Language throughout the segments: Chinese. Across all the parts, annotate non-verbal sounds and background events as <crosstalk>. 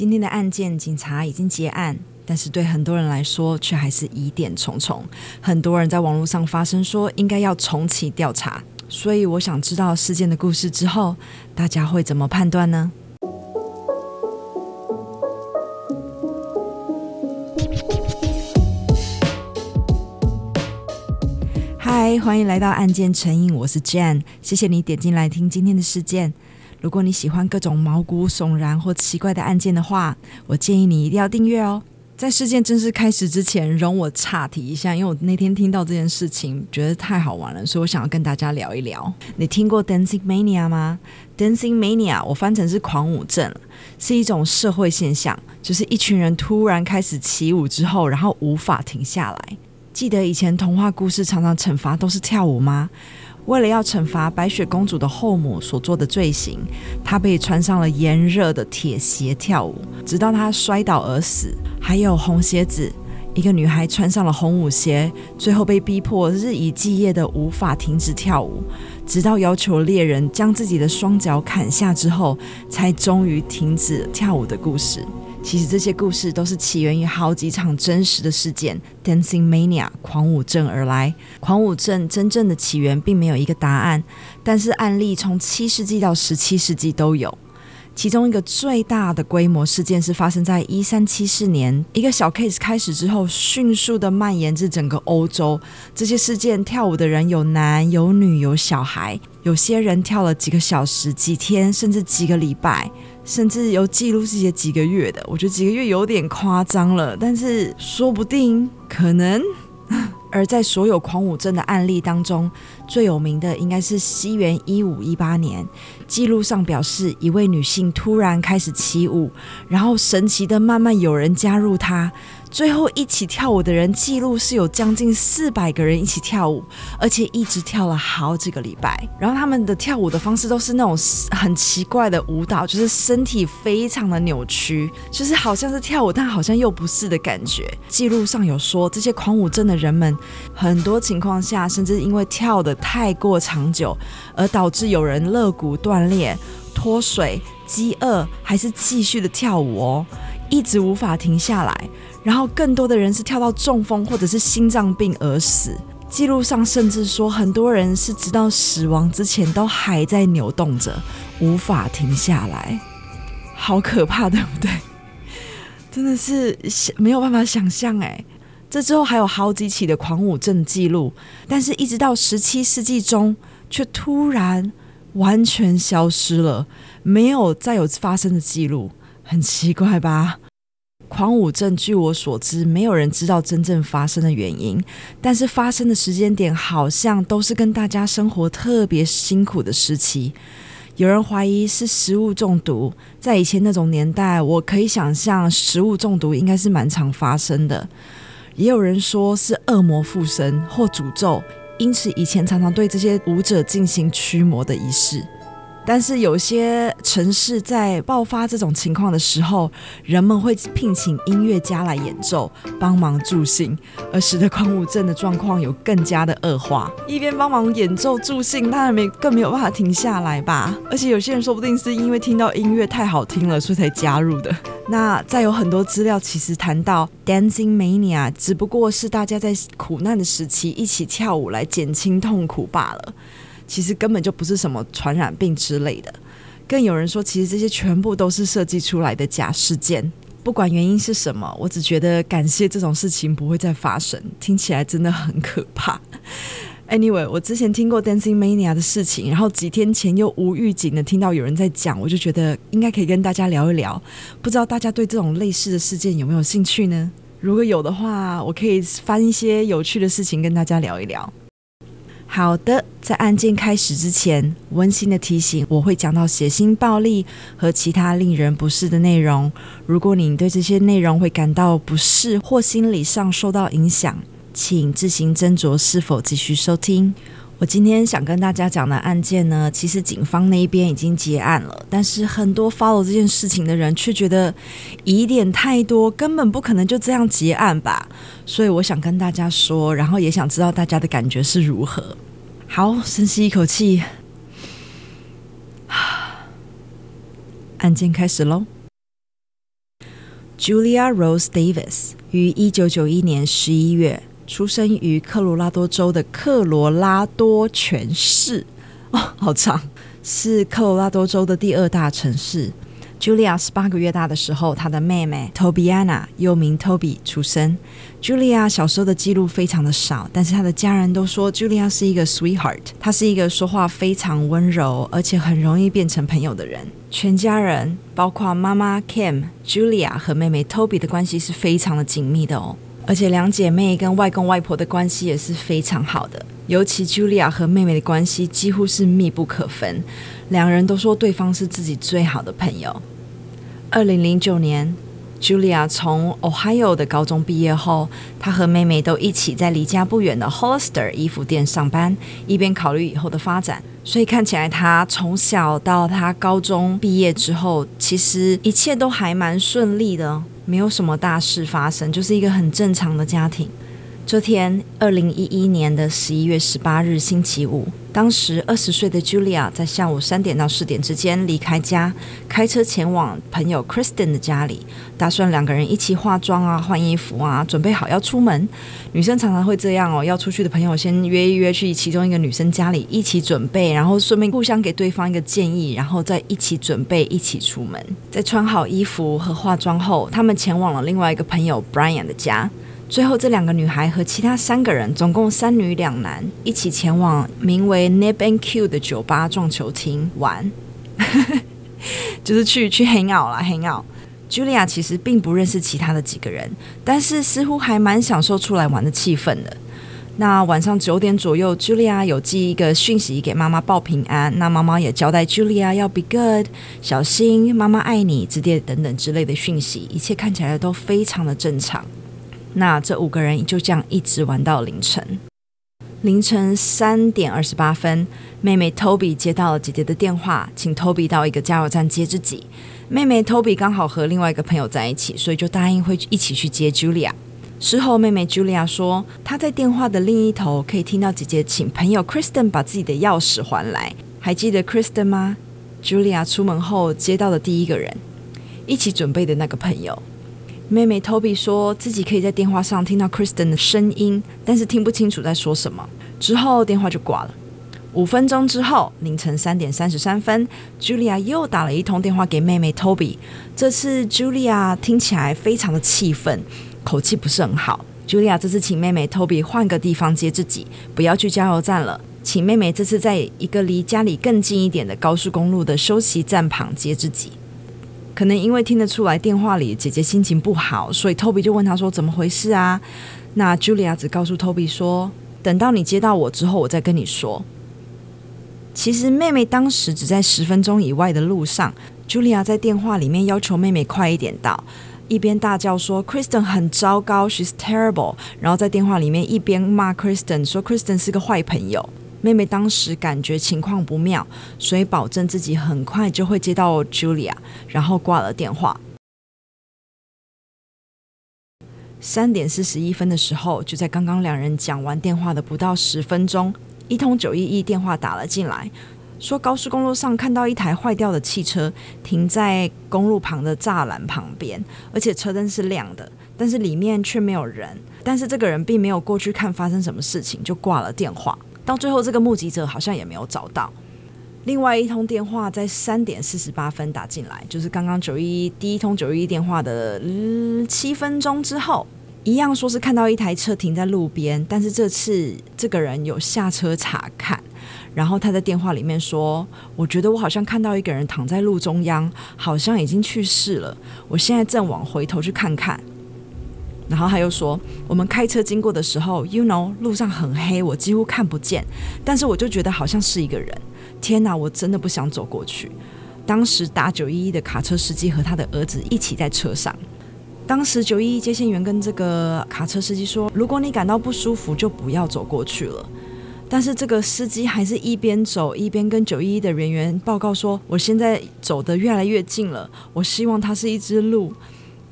今天的案件，警察已经结案，但是对很多人来说，却还是疑点重重。很多人在网络上发声说，应该要重启调查。所以，我想知道事件的故事之后，大家会怎么判断呢？嗨，欢迎来到案件成瘾，我是 Jan，谢谢你点进来听今天的事件。如果你喜欢各种毛骨悚然或奇怪的案件的话，我建议你一定要订阅哦。在事件正式开始之前，容我岔题一下，因为我那天听到这件事情，觉得太好玩了，所以我想要跟大家聊一聊。你听过 Dancing Mania 吗？Dancing Mania 我翻成是狂舞症，是一种社会现象，就是一群人突然开始起舞之后，然后无法停下来。记得以前童话故事常常惩罚都是跳舞吗？为了要惩罚白雪公主的后母所做的罪行，她被穿上了炎热的铁鞋跳舞，直到她摔倒而死。还有红鞋子，一个女孩穿上了红舞鞋，最后被逼迫日以继夜的无法停止跳舞，直到要求猎人将自己的双脚砍下之后，才终于停止跳舞的故事。其实这些故事都是起源于好几场真实的事件，Dancing Mania 狂舞症而来。狂舞症真正的起源并没有一个答案，但是案例从七世纪到十七世纪都有。其中一个最大的规模事件是发生在一三七四年，一个小 case 开始之后，迅速的蔓延至整个欧洲。这些事件跳舞的人有男有女有小孩，有些人跳了几个小时、几天，甚至几个礼拜。甚至有记录是写几个月的，我觉得几个月有点夸张了，但是说不定可能。<laughs> 而在所有狂舞症的案例当中，最有名的应该是西元一五一八年，记录上表示一位女性突然开始起舞，然后神奇的慢慢有人加入她。最后一起跳舞的人记录是有将近四百个人一起跳舞，而且一直跳了好几个礼拜。然后他们的跳舞的方式都是那种很奇怪的舞蹈，就是身体非常的扭曲，就是好像是跳舞，但好像又不是的感觉。记录上有说，这些狂舞症的人们，很多情况下甚至因为跳得太过长久，而导致有人肋骨断裂、脱水、饥饿，还是继续的跳舞哦，一直无法停下来。然后更多的人是跳到中风或者是心脏病而死。记录上甚至说，很多人是直到死亡之前都还在扭动着，无法停下来，好可怕，对不对？<laughs> 真的是没有办法想象哎。这之后还有好几起的狂舞症记录，但是一直到十七世纪中，却突然完全消失了，没有再有发生的记录，很奇怪吧？狂舞症，据我所知，没有人知道真正发生的原因，但是发生的时间点好像都是跟大家生活特别辛苦的时期。有人怀疑是食物中毒，在以前那种年代，我可以想象食物中毒应该是蛮常发生的。也有人说是恶魔附身或诅咒，因此以前常常对这些舞者进行驱魔的仪式。但是有些城市在爆发这种情况的时候，人们会聘请音乐家来演奏，帮忙助兴，而使得狂舞症的状况有更加的恶化。一边帮忙演奏助兴，当然没更没有办法停下来吧。而且有些人说不定是因为听到音乐太好听了，所以才加入的。<laughs> 那再有很多资料，其实谈到 Dancing Mania，只不过是大家在苦难的时期一起跳舞来减轻痛苦罢了。其实根本就不是什么传染病之类的，更有人说，其实这些全部都是设计出来的假事件。不管原因是什么，我只觉得感谢这种事情不会再发生。听起来真的很可怕。Anyway，我之前听过 Dancing Mania 的事情，然后几天前又无预警的听到有人在讲，我就觉得应该可以跟大家聊一聊。不知道大家对这种类似的事件有没有兴趣呢？如果有的话，我可以翻一些有趣的事情跟大家聊一聊。好的，在案件开始之前，温馨的提醒，我会讲到血腥暴力和其他令人不适的内容。如果你对这些内容会感到不适或心理上受到影响，请自行斟酌是否继续收听。我今天想跟大家讲的案件呢，其实警方那一边已经结案了，但是很多 follow 这件事情的人却觉得疑点太多，根本不可能就这样结案吧。所以我想跟大家说，然后也想知道大家的感觉是如何。好，深吸一口气，<sighs> 案件开始喽。Julia Rose Davis 于一九九一年十一月出生于科罗拉多州的科罗拉多泉市，<laughs> 哦，好长，是科罗拉多州的第二大城市。Julia 十八个月大的时候，她的妹妹 Tobiana 又名 Toby 出生。Julia 小时候的记录非常的少，但是她的家人都说 Julia 是一个 sweetheart，她是一个说话非常温柔，而且很容易变成朋友的人。全家人，包括妈妈 Kim、Julia 和妹妹 Toby 的关系是非常的紧密的哦，而且两姐妹跟外公外婆的关系也是非常好的，尤其 Julia 和妹妹的关系几乎是密不可分。两人都说对方是自己最好的朋友。二零零九年，Julia 从 Ohio 的高中毕业后，她和妹妹都一起在离家不远的 Hollister 衣服店上班，一边考虑以后的发展。所以看起来，她从小到她高中毕业之后，其实一切都还蛮顺利的，没有什么大事发生，就是一个很正常的家庭。这天，二零一一年的十一月十八日，星期五。当时二十岁的 Julia 在下午三点到四点之间离开家，开车前往朋友 Kristen 的家里，打算两个人一起化妆啊、换衣服啊，准备好要出门。女生常常会这样哦，要出去的朋友先约一约去其中一个女生家里一起准备，然后顺便互相给对方一个建议，然后再一起准备一起出门。在穿好衣服和化妆后，他们前往了另外一个朋友 Brian 的家。最后，这两个女孩和其他三个人，总共三女两男，一起前往名为 Nip and Q 的酒吧撞球厅玩，<laughs> 就是去去 hang out 啦 hang out。Julia 其实并不认识其他的几个人，但是似乎还蛮享受出来玩的气氛的。那晚上九点左右，Julia 有寄一个讯息给妈妈报平安，那妈妈也交代 Julia 要 be good，小心，妈妈爱你，之类等等之类的讯息，一切看起来都非常的正常。那这五个人就这样一直玩到凌晨。凌晨三点二十八分，妹妹 Toby 接到了姐姐的电话，请 Toby 到一个加油站接自己。妹妹 Toby 刚好和另外一个朋友在一起，所以就答应会一起去接 Julia。事后，妹妹 Julia 说，她在电话的另一头可以听到姐姐请朋友 Kristen 把自己的钥匙还来。还记得 Kristen 吗？Julia 出门后接到的第一个人，一起准备的那个朋友。妹妹 Toby 说自己可以在电话上听到 Kristen 的声音，但是听不清楚在说什么。之后电话就挂了。五分钟之后，凌晨三点三十三分，Julia 又打了一通电话给妹妹 Toby。这次 Julia 听起来非常的气愤，口气不是很好。Julia 这次请妹妹 Toby 换个地方接自己，不要去加油站了，请妹妹这次在一个离家里更近一点的高速公路的休息站旁接自己。可能因为听得出来电话里姐姐心情不好，所以 Toby 就问她说：“怎么回事啊？”那 Julia 只告诉 Toby 说：“等到你接到我之后，我再跟你说。”其实妹妹当时只在十分钟以外的路上。Julia 在电话里面要求妹妹快一点到，一边大叫说：“Kristen 很糟糕，She's terrible。”然后在电话里面一边骂 Kristen 说：“Kristen 是个坏朋友。”妹妹当时感觉情况不妙，所以保证自己很快就会接到 Julia，然后挂了电话。三点四十一分的时候，就在刚刚两人讲完电话的不到十分钟，一通九一一电话打了进来，说高速公路上看到一台坏掉的汽车停在公路旁的栅栏旁边，而且车灯是亮的，但是里面却没有人。但是这个人并没有过去看发生什么事情，就挂了电话。到最后，这个目击者好像也没有找到。另外一通电话在三点四十八分打进来，就是刚刚九一一第一通九一一电话的七分钟之后，一样说是看到一台车停在路边，但是这次这个人有下车查看，然后他在电话里面说：“我觉得我好像看到一个人躺在路中央，好像已经去世了。我现在正往回头去看看。”然后他又说，我们开车经过的时候，you know，路上很黑，我几乎看不见，但是我就觉得好像是一个人。天哪，我真的不想走过去。当时打九一一的卡车司机和他的儿子一起在车上。当时九一一接线员跟这个卡车司机说，如果你感到不舒服，就不要走过去了。但是这个司机还是一边走一边跟九一一的人员报告说，我现在走得越来越近了，我希望它是一只鹿。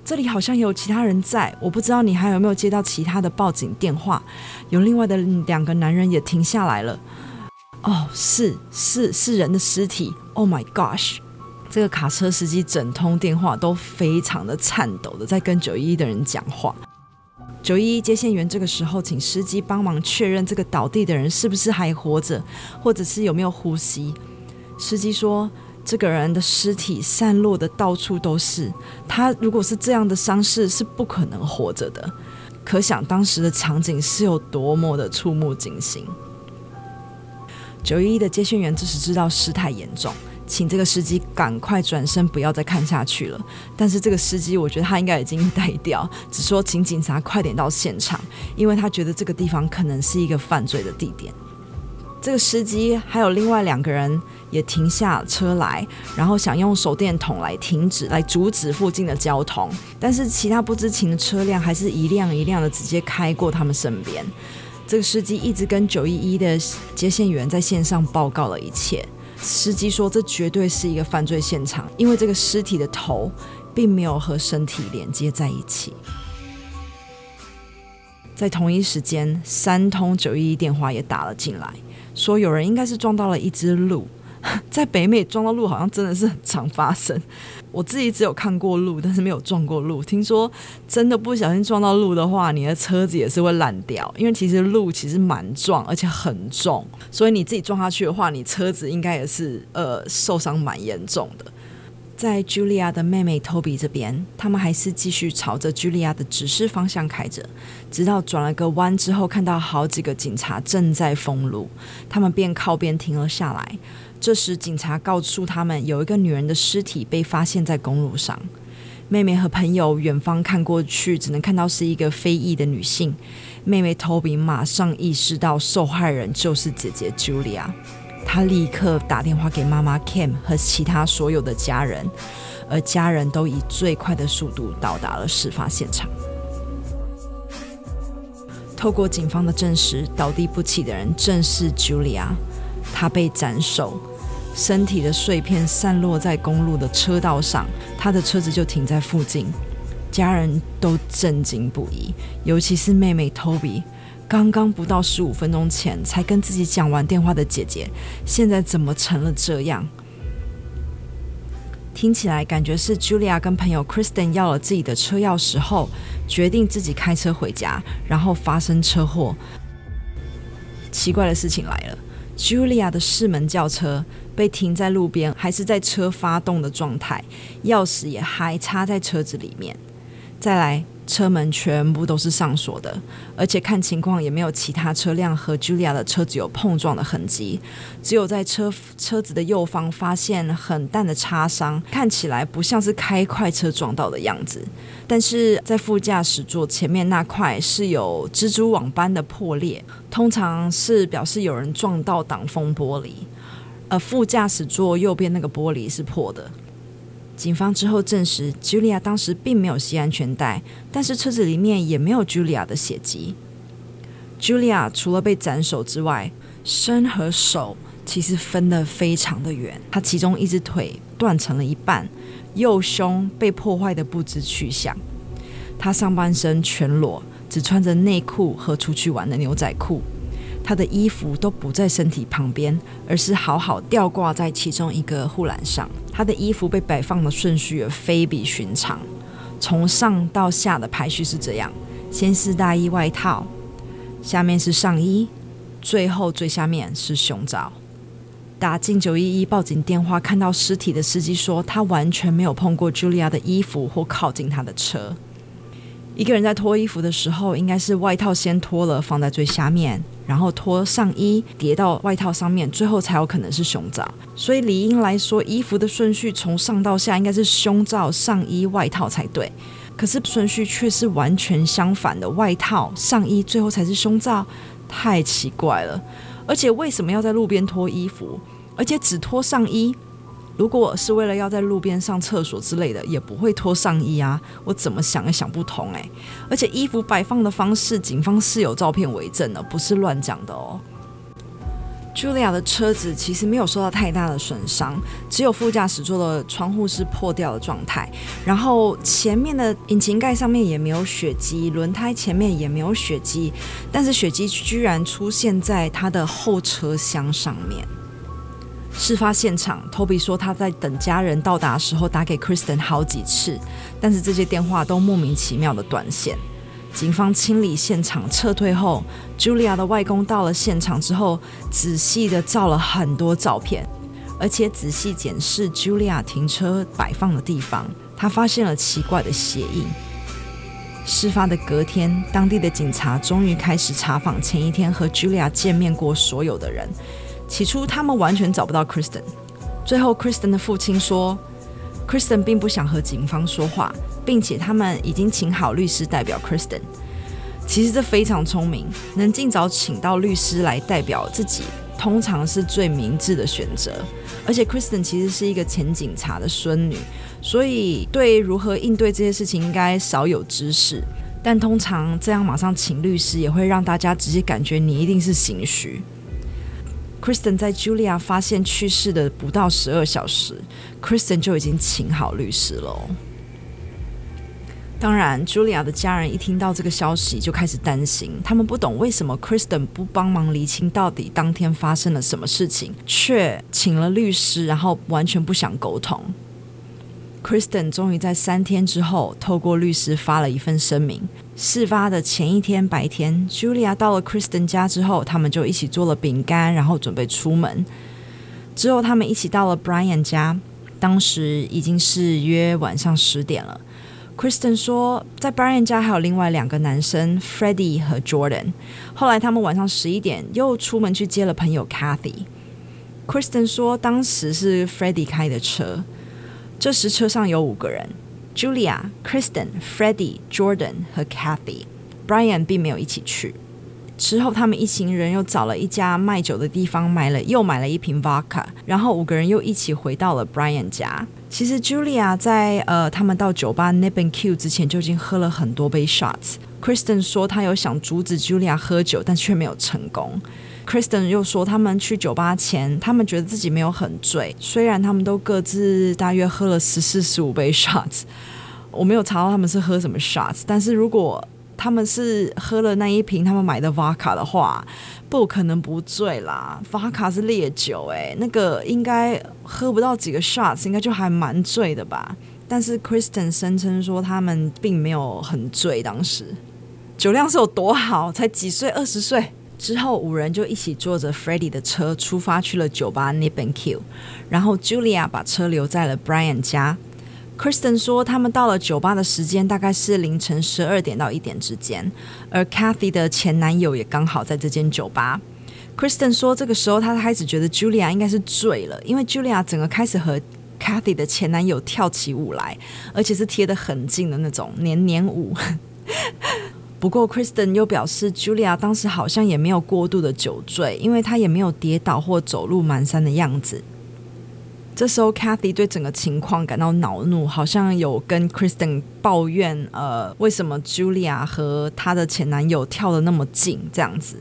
这里好像有其他人在，我不知道你还有没有接到其他的报警电话。有另外的两个男人也停下来了。哦，是是是人的尸体。Oh my gosh！这个卡车司机整通电话都非常的颤抖的在跟九一一的人讲话。九一一接线员这个时候请司机帮忙确认这个倒地的人是不是还活着，或者是有没有呼吸。司机说，这个人的尸体散落的到处都是，他如果是这样的伤势是不可能活着的。可想当时的场景是有多么的触目惊心。九一一的接线员这时知道事态严重。请这个司机赶快转身，不要再看下去了。但是这个司机，我觉得他应该已经呆掉，只说请警察快点到现场，因为他觉得这个地方可能是一个犯罪的地点。这个司机还有另外两个人也停下车来，然后想用手电筒来停止、来阻止附近的交通，但是其他不知情的车辆还是一辆一辆的直接开过他们身边。这个司机一直跟九一一的接线员在线上报告了一切。司机说：“这绝对是一个犯罪现场，因为这个尸体的头并没有和身体连接在一起。”在同一时间，三通九一一电话也打了进来，说有人应该是撞到了一只鹿。<laughs> 在北美撞到鹿好像真的是很常发生。我自己只有看过鹿，但是没有撞过鹿。听说真的不小心撞到鹿的话，你的车子也是会烂掉，因为其实鹿其实蛮壮，而且很重，所以你自己撞下去的话，你车子应该也是呃受伤蛮严重的。在 Julia 的妹妹 Toby 这边，他们还是继续朝着 Julia 的指示方向开着，直到转了个弯之后，看到好几个警察正在封路，他们便靠边停了下来。这时，警察告诉他们，有一个女人的尸体被发现在公路上。妹妹和朋友远方看过去，只能看到是一个非裔的女性。妹妹 Toby 马上意识到受害人就是姐姐 Julia，他立刻打电话给妈妈 Kim 和其他所有的家人，而家人都以最快的速度到达了事发现场。透过警方的证实，倒地不起的人正是 Julia。她被斩首，身体的碎片散落在公路的车道上，她的车子就停在附近。家人都震惊不已，尤其是妹妹 Toby，刚刚不到十五分钟前才跟自己讲完电话的姐姐，现在怎么成了这样？听起来感觉是 Julia 跟朋友 Kristen 要了自己的车钥匙后，决定自己开车回家，然后发生车祸。奇怪的事情来了。Julia 的四门轿车被停在路边，还是在车发动的状态，钥匙也还插在车子里面。再来，车门全部都是上锁的，而且看情况也没有其他车辆和 Julia 的车子有碰撞的痕迹，只有在车车子的右方发现很淡的擦伤，看起来不像是开快车撞到的样子。但是在副驾驶座前面那块是有蜘蛛网般的破裂，通常是表示有人撞到挡风玻璃，而副驾驶座右边那个玻璃是破的。警方之后证实，Julia 当时并没有系安全带，但是车子里面也没有 Julia 的血迹。Julia 除了被斩首之外，身和手其实分得非常的远，她其中一只腿断成了一半，右胸被破坏得不知去向。她上半身全裸，只穿着内裤和出去玩的牛仔裤。他的衣服都不在身体旁边，而是好好吊挂在其中一个护栏上。他的衣服被摆放的顺序也非比寻常，从上到下的排序是这样：先是大衣外套，下面是上衣，最后最下面是胸罩。打进九一一报警电话，看到尸体的司机说，他完全没有碰过 Julia 的衣服或靠近她的车。一个人在脱衣服的时候，应该是外套先脱了，放在最下面，然后脱上衣叠到外套上面，最后才有可能是胸罩。所以理应来说，衣服的顺序从上到下应该是胸罩、上衣、外套才对。可是顺序却是完全相反的，外套、上衣，最后才是胸罩，太奇怪了。而且为什么要在路边脱衣服，而且只脱上衣？如果是为了要在路边上厕所之类的，也不会脱上衣啊！我怎么想也想不通哎。而且衣服摆放的方式，警方是有照片为证的，不是乱讲的哦。Julia 的车子其实没有受到太大的损伤，只有副驾驶座的窗户是破掉的状态，然后前面的引擎盖上面也没有血迹，轮胎前面也没有血迹，但是血迹居然出现在他的后车厢上面。事发现场，Toby 说他在等家人到达的时候打给 Kristen 好几次，但是这些电话都莫名其妙的断线。警方清理现场撤退后，Julia 的外公到了现场之后，仔细的照了很多照片，而且仔细检视 Julia 停车摆放的地方，他发现了奇怪的鞋印。事发的隔天，当地的警察终于开始查访前一天和 Julia 见面过所有的人。起初，他们完全找不到 Kristen。最后，Kristen 的父亲说，Kristen 并不想和警方说话，并且他们已经请好律师代表 Kristen。其实这非常聪明，能尽早请到律师来代表自己，通常是最明智的选择。而且，Kristen 其实是一个前警察的孙女，所以对如何应对这些事情应该少有知识。但通常这样马上请律师，也会让大家直接感觉你一定是心虚。Kristen 在 Julia 发现去世的不到十二小时，Kristen 就已经请好律师了。当然，Julia 的家人一听到这个消息就开始担心，他们不懂为什么 Kristen 不帮忙厘清到底当天发生了什么事情，却请了律师，然后完全不想沟通。Kristen 终于在三天之后，透过律师发了一份声明。事发的前一天白天，Julia 到了 Kristen 家之后，他们就一起做了饼干，然后准备出门。之后，他们一起到了 Brian 家，当时已经是约晚上十点了。Kristen 说，在 Brian 家还有另外两个男生 Freddie 和 Jordan。后来，他们晚上十一点又出门去接了朋友 Kathy。Kristen 说，当时是 Freddie 开的车。这时车上有五个人：Julia、Kristen、Freddie、Jordan 和 Kathy。Brian 并没有一起去。之后，他们一行人又找了一家卖酒的地方，买了又买了一瓶 Vodka。然后五个人又一起回到了 Brian 家。其实 Julia 在呃他们到酒吧 Nip and Q 之前就已经喝了很多杯 shots。Kristen 说他有想阻止 Julia 喝酒，但却没有成功。Kristen 又说，他们去酒吧前，他们觉得自己没有很醉，虽然他们都各自大约喝了十四十五杯 shots。我没有查到他们是喝什么 shots，但是如果他们是喝了那一瓶他们买的 vodka 的话，不可能不醉啦。vodka 是烈酒，诶，那个应该喝不到几个 shots，应该就还蛮醉的吧。但是 Kristen 声称说他们并没有很醉，当时酒量是有多好，才几岁，二十岁。之后，五人就一起坐着 Freddie 的车出发去了酒吧 Nip and Q，然后 Julia 把车留在了 Brian 家。Kristen 说，他们到了酒吧的时间大概是凌晨十二点到一点之间，而 Kathy 的前男友也刚好在这间酒吧。Kristen 说，这个时候他开始觉得 Julia 应该是醉了，因为 Julia 整个开始和 Kathy 的前男友跳起舞来，而且是贴得很近的那种黏黏舞。不过，Kristen 又表示，Julia 当时好像也没有过度的酒醉，因为她也没有跌倒或走路蹒跚的样子。这时候，Kathy 对整个情况感到恼怒，好像有跟 Kristen 抱怨，呃，为什么 Julia 和她的前男友跳得那么近这样子。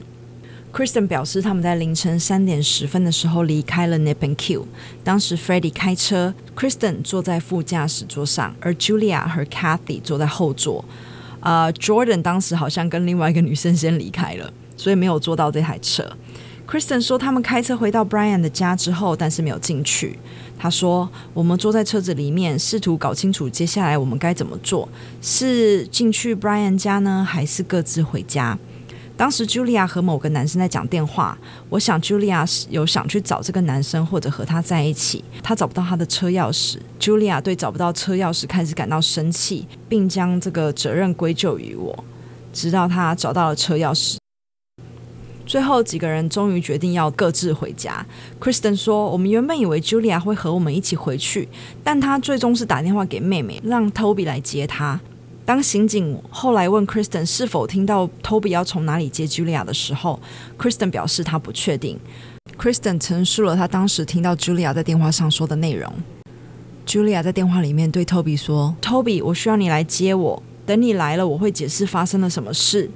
Kristen 表示，他们在凌晨三点十分的时候离开了 Nip and Q。当时 Freddie 开车，Kristen 坐在副驾驶座上，而 Julia 和 Kathy 坐在后座。啊、，Jordan 当时好像跟另外一个女生先离开了，所以没有坐到这台车。Kristen 说，他们开车回到 Brian 的家之后，但是没有进去。他说：“我们坐在车子里面，试图搞清楚接下来我们该怎么做，是进去 Brian 家呢，还是各自回家？”当时，Julia 和某个男生在讲电话。我想，Julia 有想去找这个男生，或者和他在一起。他找不到他的车钥匙。Julia 对找不到车钥匙开始感到生气，并将这个责任归咎于我。直到他找到了车钥匙，最后几个人终于决定要各自回家。Kristen 说：“我们原本以为 Julia 会和我们一起回去，但他最终是打电话给妹妹，让 Toby 来接他。”当刑警后来问 Kristen 是否听到 Toby 要从哪里接 Julia 的时候，Kristen 表示他不确定。Kristen 陈述了他当时听到 Julia 在电话上说的内容。Julia 在电话里面对 Toby 说：“Toby，我需要你来接我。等你来了，我会解释发生了什么事。”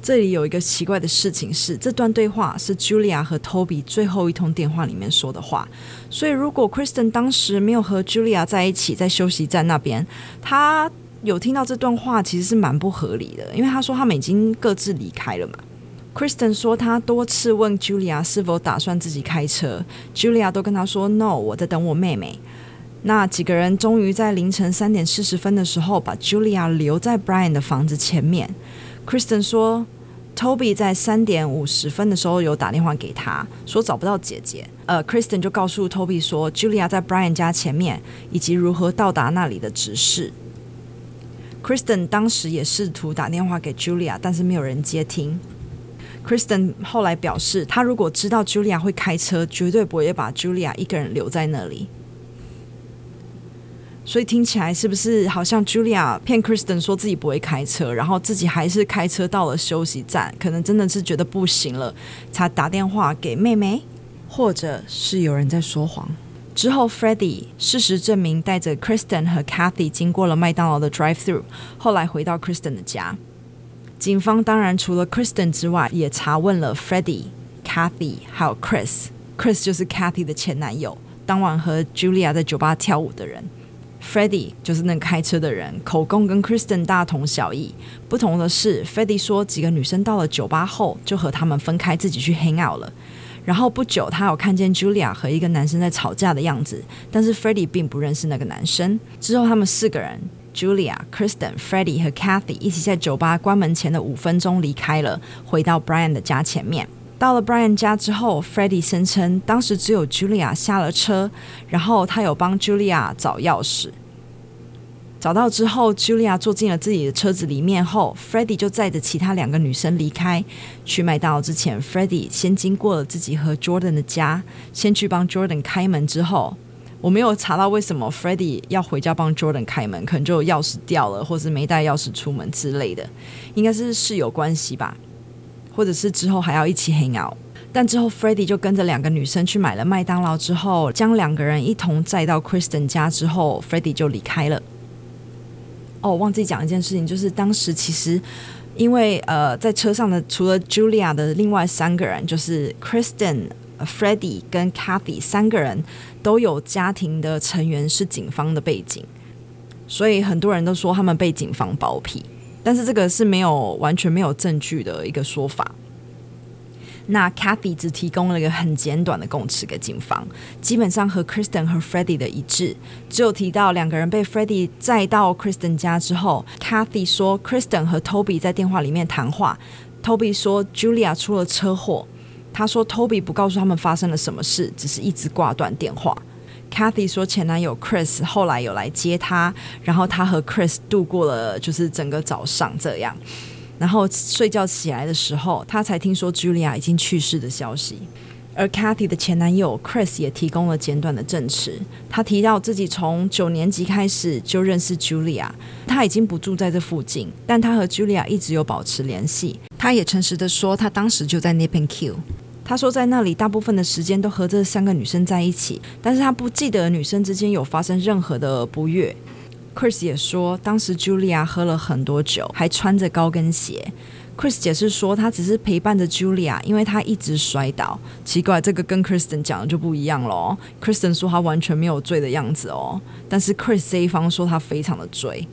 这里有一个奇怪的事情是，这段对话是 Julia 和 Toby 最后一通电话里面说的话。所以，如果 Kristen 当时没有和 Julia 在一起，在休息站那边，他。有听到这段话，其实是蛮不合理的，因为他说他们已经各自离开了嘛。Kristen 说他多次问 Julia 是否打算自己开车，Julia 都跟他说 “No，我在等我妹妹”。那几个人终于在凌晨三点四十分的时候，把 Julia 留在 Brian 的房子前面。Kristen 说，Toby 在三点五十分的时候有打电话给他，说找不到姐姐。呃，Kristen 就告诉 Toby 说，Julia 在 Brian 家前面，以及如何到达那里的指示。Kristen 当时也试图打电话给 Julia，但是没有人接听。Kristen 后来表示，他如果知道 Julia 会开车，绝对不会把 Julia 一个人留在那里。所以听起来是不是好像 Julia 骗 Kristen 说自己不会开车，然后自己还是开车到了休息站，可能真的是觉得不行了，才打电话给妹妹，或者是有人在说谎。之后，Freddie 事实证明带着 Kristen 和 Kathy 经过了麦当劳的 drive-through，后来回到 Kristen 的家。警方当然除了 Kristen 之外，也查问了 Freddie、Kathy 还有 Chris。Chris 就是 Kathy 的前男友，当晚和 Julia 在酒吧跳舞的人。Freddie 就是那开车的人，口供跟 Kristen 大同小异。不同的是，Freddie 说几个女生到了酒吧后就和他们分开，自己去 hang out 了。然后不久，他有看见 Julia 和一个男生在吵架的样子，但是 Freddie 并不认识那个男生。之后，他们四个人 Julia、Kristen、Freddie 和 Kathy 一起在酒吧关门前的五分钟离开了，回到 Brian 的家前面。到了 Brian 家之后，Freddie 声称当时只有 Julia 下了车，然后他有帮 Julia 找钥匙。找到之后，Julia 坐进了自己的车子里面后，Freddie 就载着其他两个女生离开。去麦当劳之前，Freddie 先经过了自己和 Jordan 的家，先去帮 Jordan 开门。之后，我没有查到为什么 Freddie 要回家帮 Jordan 开门，可能就钥匙掉了，或是没带钥匙出门之类的，应该是室友关系吧。或者是之后还要一起 hang out，但之后 Freddie 就跟着两个女生去买了麦当劳，之后将两个人一同载到 Kristen 家之后，Freddie 就离开了。哦，忘记讲一件事情，就是当时其实因为呃在车上的除了 Julia 的另外三个人，就是 Kristen、Freddie 跟 Kathy 三个人都有家庭的成员是警方的背景，所以很多人都说他们被警方包庇。但是这个是没有完全没有证据的一个说法。那 Kathy 只提供了一个很简短的供词给警方，基本上和 Kristen 和 Freddie 的一致，只有提到两个人被 Freddie 载到 Kristen 家之后，Kathy 说 Kristen 和 Toby 在电话里面谈话，Toby 说 Julia 出了车祸，他说 Toby 不告诉他们发生了什么事，只是一直挂断电话。Kathy 说，前男友 Chris 后来有来接她，然后她和 Chris 度过了就是整个早上这样，然后睡觉起来的时候，他才听说 Julia 已经去世的消息。而 Kathy 的前男友 Chris 也提供了简短的证词，他提到自己从九年级开始就认识 Julia，他已经不住在这附近，但他和 Julia 一直有保持联系。他也诚实的说，他当时就在 Nip Q。他说，在那里大部分的时间都和这三个女生在一起，但是他不记得女生之间有发生任何的不悦。Chris 也说，当时 Julia 喝了很多酒，还穿着高跟鞋。Chris 解释说，他只是陪伴着 Julia，因为他一直摔倒。奇怪，这个跟 Kristen 讲的就不一样咯。Kristen 说他完全没有醉的样子哦，但是 Chris 这一方说他非常的醉。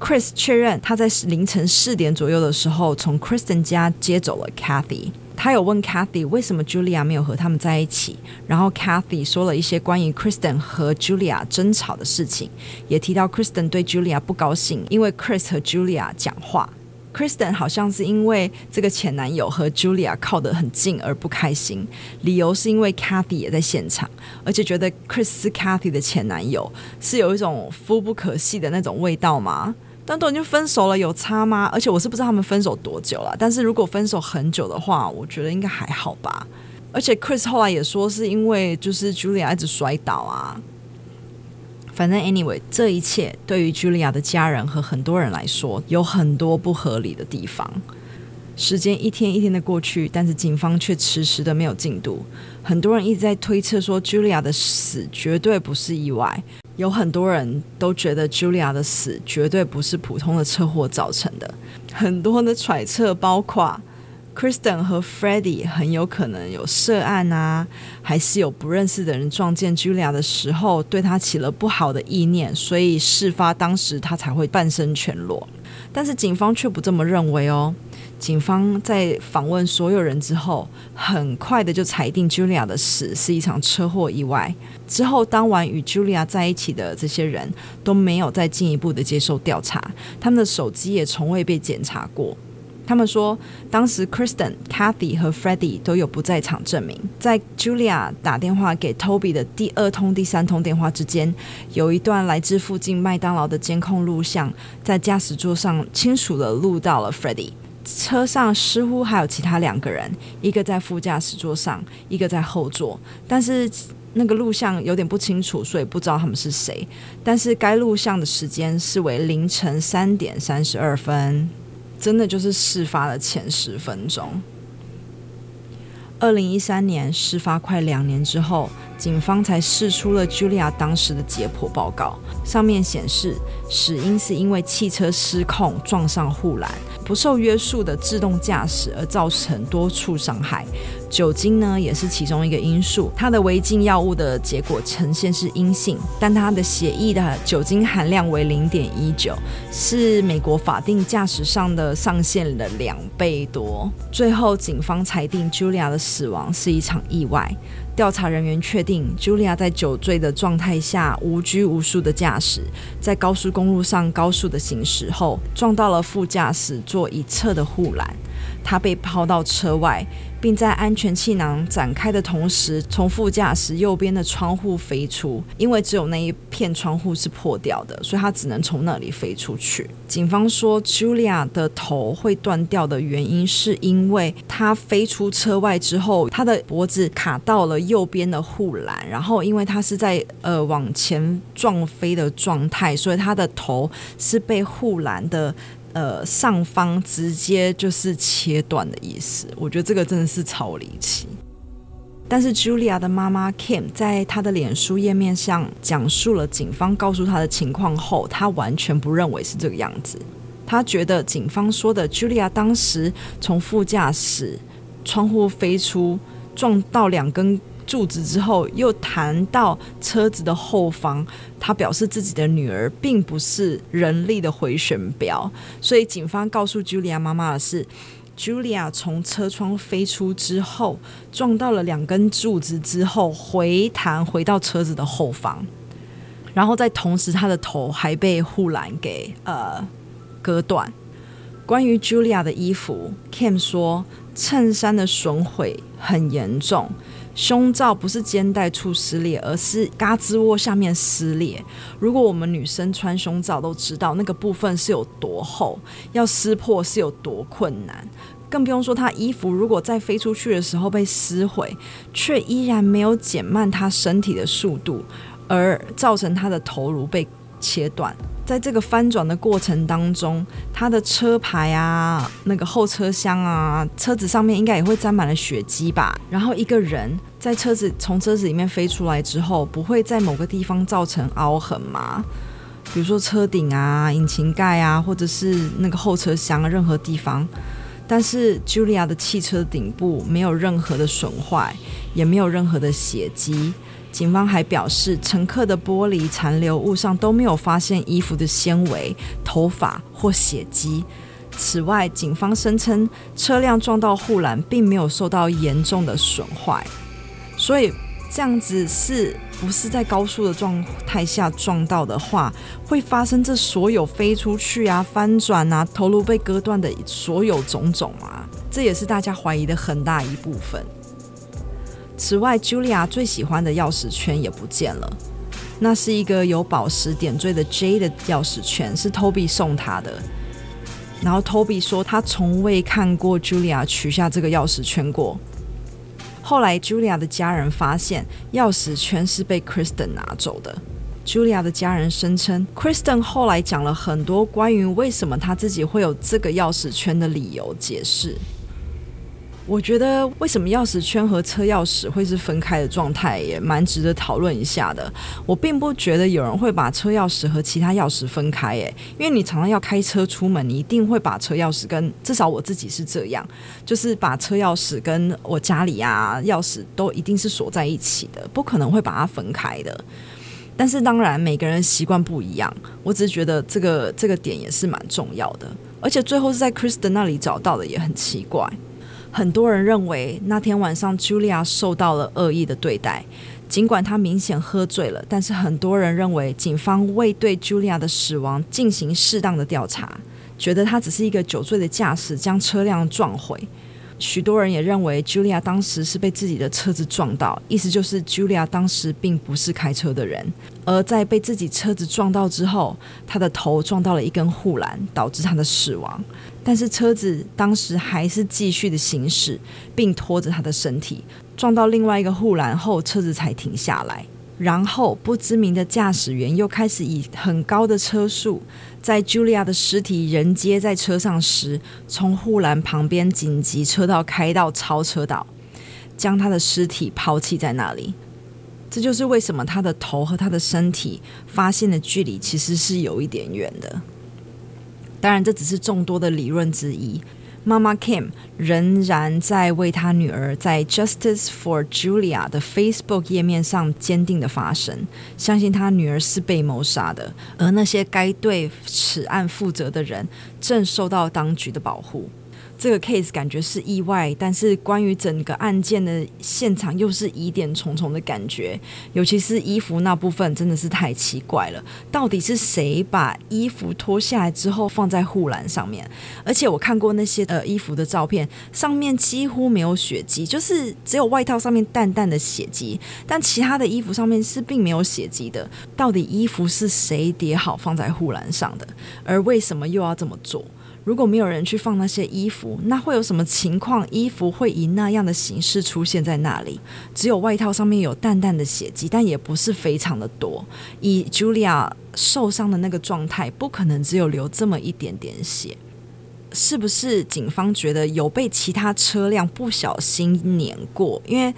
Chris 确认他在凌晨四点左右的时候从 Kristen 家接走了 Kathy。他有问 Kathy 为什么 Julia 没有和他们在一起，然后 Kathy 说了一些关于 Kristen 和 Julia 争吵的事情，也提到 Kristen 对 Julia 不高兴，因为 Chris 和 Julia 讲话。Kristen 好像是因为这个前男友和 Julia 靠得很近而不开心，理由是因为 Kathy 也在现场，而且觉得 Chris 是 Kathy 的前男友，是有一种夫不可弃的那种味道吗？但都已经分手了，有差吗？而且我是不知道他们分手多久了。但是如果分手很久的话，我觉得应该还好吧。而且 Chris 后来也说是因为就是 Julia 一直摔倒啊。反正 anyway，这一切对于 Julia 的家人和很多人来说有很多不合理的地方。时间一天一天的过去，但是警方却迟迟的没有进度。很多人一直在推测说 Julia 的死绝对不是意外。有很多人都觉得 Julia 的死绝对不是普通的车祸造成的。很多的揣测包括 Kristen 和 Freddie 很有可能有涉案啊，还是有不认识的人撞见 Julia 的时候，对他起了不好的意念，所以事发当时他才会半身全裸。但是警方却不这么认为哦。警方在访问所有人之后，很快的就裁定 Julia 的死是一场车祸意外。之后，当晚与 Julia 在一起的这些人都没有再进一步的接受调查，他们的手机也从未被检查过。他们说，当时 Kristen、Kathy 和 Freddie 都有不在场证明。在 Julia 打电话给 Toby 的第二通、第三通电话之间，有一段来自附近麦当劳的监控录像，在驾驶座上清楚的录到了 Freddie。车上似乎还有其他两个人，一个在副驾驶座上，一个在后座，但是那个录像有点不清楚，所以不知道他们是谁。但是该录像的时间是为凌晨三点三十二分。真的就是事发的前十分钟。二零一三年事发快两年之后，警方才释出了茱莉亚当时的解剖报告，上面显示死因是因为汽车失控撞上护栏。不受约束的自动驾驶而造成多处伤害，酒精呢也是其中一个因素。它的违禁药物的结果呈现是阴性，但它的血液的酒精含量为零点一九，是美国法定驾驶上的上限的两倍多。最后，警方裁定 Julia 的死亡是一场意外。调查人员确定，Julia 在酒醉的状态下无拘无束的驾驶，在高速公路上高速的行驶后，撞到了副驾驶座一侧的护栏。她被抛到车外，并在安全气囊展开的同时，从副驾驶右边的窗户飞出。因为只有那一片窗户是破掉的，所以他只能从那里飞出去。警方说，Julia 的头会断掉的原因，是因为他飞出车外之后，他的脖子卡到了右边的护栏，然后因为他是在呃往前撞飞的状态，所以他的头是被护栏的。呃，上方直接就是切断的意思，我觉得这个真的是超离奇。但是 Julia 的妈妈 Kim 在她的脸书页面上讲述了警方告诉她的情况后，她完全不认为是这个样子。她觉得警方说的 Julia 当时从副驾驶窗户飞出，撞到两根。柱子之后，又弹到车子的后方。他表示自己的女儿并不是人力的回旋镖，所以警方告诉 Julia 妈妈的是，Julia 从车窗飞出之后，撞到了两根柱子之后回弹回到车子的后方，然后在同时，她的头还被护栏给呃割断。关于 Julia 的衣服，Kim 说衬衫的损毁很严重。胸罩不是肩带处撕裂，而是胳肢窝下面撕裂。如果我们女生穿胸罩都知道那个部分是有多厚，要撕破是有多困难，更不用说她衣服如果在飞出去的时候被撕毁，却依然没有减慢她身体的速度，而造成她的头颅被切断。在这个翻转的过程当中，他的车牌啊，那个后车厢啊，车子上面应该也会沾满了血迹吧。然后一个人在车子从车子里面飞出来之后，不会在某个地方造成凹痕吗？比如说车顶啊、引擎盖啊，或者是那个后车厢，任何地方。但是 Julia 的汽车顶部没有任何的损坏，也没有任何的血迹。警方还表示，乘客的玻璃残留物上都没有发现衣服的纤维、头发或血迹。此外，警方声称车辆撞到护栏并没有受到严重的损坏。所以，这样子是不是在高速的状态下撞到的话，会发生这所有飞出去啊、翻转啊、头颅被割断的所有种种啊？这也是大家怀疑的很大一部分。此外，Julia 最喜欢的钥匙圈也不见了。那是一个有宝石点缀的 J 的钥匙圈，是 Toby 送他的。然后 Toby 说他从未看过 Julia 取下这个钥匙圈过。后来，Julia 的家人发现钥匙圈是被 Kristen 拿走的。Julia 的家人声称，Kristen 后来讲了很多关于为什么他自己会有这个钥匙圈的理由解释。我觉得为什么钥匙圈和车钥匙会是分开的状态，也蛮值得讨论一下的。我并不觉得有人会把车钥匙和其他钥匙分开，诶，因为你常常要开车出门，你一定会把车钥匙跟至少我自己是这样，就是把车钥匙跟我家里啊钥匙都一定是锁在一起的，不可能会把它分开的。但是当然每个人习惯不一样，我只是觉得这个这个点也是蛮重要的，而且最后是在 Kristen 那里找到的，也很奇怪。很多人认为那天晚上 Julia 受到了恶意的对待，尽管她明显喝醉了，但是很多人认为警方未对 Julia 的死亡进行适当的调查，觉得她只是一个酒醉的驾驶将车辆撞毁。许多人也认为 Julia 当时是被自己的车子撞到，意思就是 Julia 当时并不是开车的人，而在被自己车子撞到之后，她的头撞到了一根护栏，导致她的死亡。但是车子当时还是继续的行驶，并拖着他的身体撞到另外一个护栏后，车子才停下来。然后不知名的驾驶员又开始以很高的车速，在 Julia 的尸体仍接在车上时，从护栏旁边紧急车道开到超车道，将他的尸体抛弃在那里。这就是为什么他的头和他的身体发现的距离其实是有一点远的。当然，这只是众多的理论之一。妈妈 Kim 仍然在为她女儿在 Justice for Julia 的 Facebook 页面上坚定的发声，相信她女儿是被谋杀的，而那些该对此案负责的人正受到当局的保护。这个 case 感觉是意外，但是关于整个案件的现场又是疑点重重的感觉，尤其是衣服那部分真的是太奇怪了。到底是谁把衣服脱下来之后放在护栏上面？而且我看过那些呃衣服的照片，上面几乎没有血迹，就是只有外套上面淡淡的血迹，但其他的衣服上面是并没有血迹的。到底衣服是谁叠好放在护栏上的？而为什么又要这么做？如果没有人去放那些衣服，那会有什么情况？衣服会以那样的形式出现在那里？只有外套上面有淡淡的血迹，但也不是非常的多。以 Julia 受伤的那个状态，不可能只有流这么一点点血。是不是警方觉得有被其他车辆不小心碾过？因为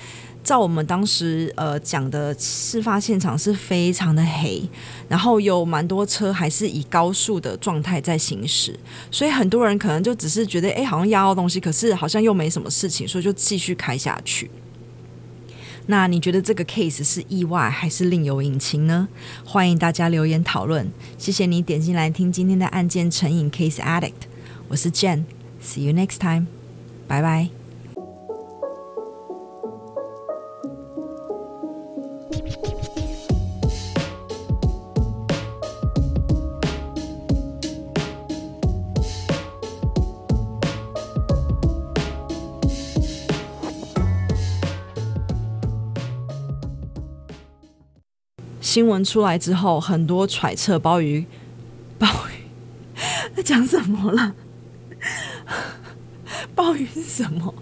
照我们当时呃讲的，事发现场是非常的黑，然后有蛮多车还是以高速的状态在行驶，所以很多人可能就只是觉得，哎，好像压到东西，可是好像又没什么事情，所以就继续开下去。那你觉得这个 case 是意外还是另有隐情呢？欢迎大家留言讨论。谢谢你点进来听今天的案件成瘾 Case Addict，我是 Jen，See you next time，拜拜。新闻出来之后，很多揣测鲍鱼，<laughs> 鲍鱼 <laughs> 在讲什么了？<laughs> 鲍鱼是什么？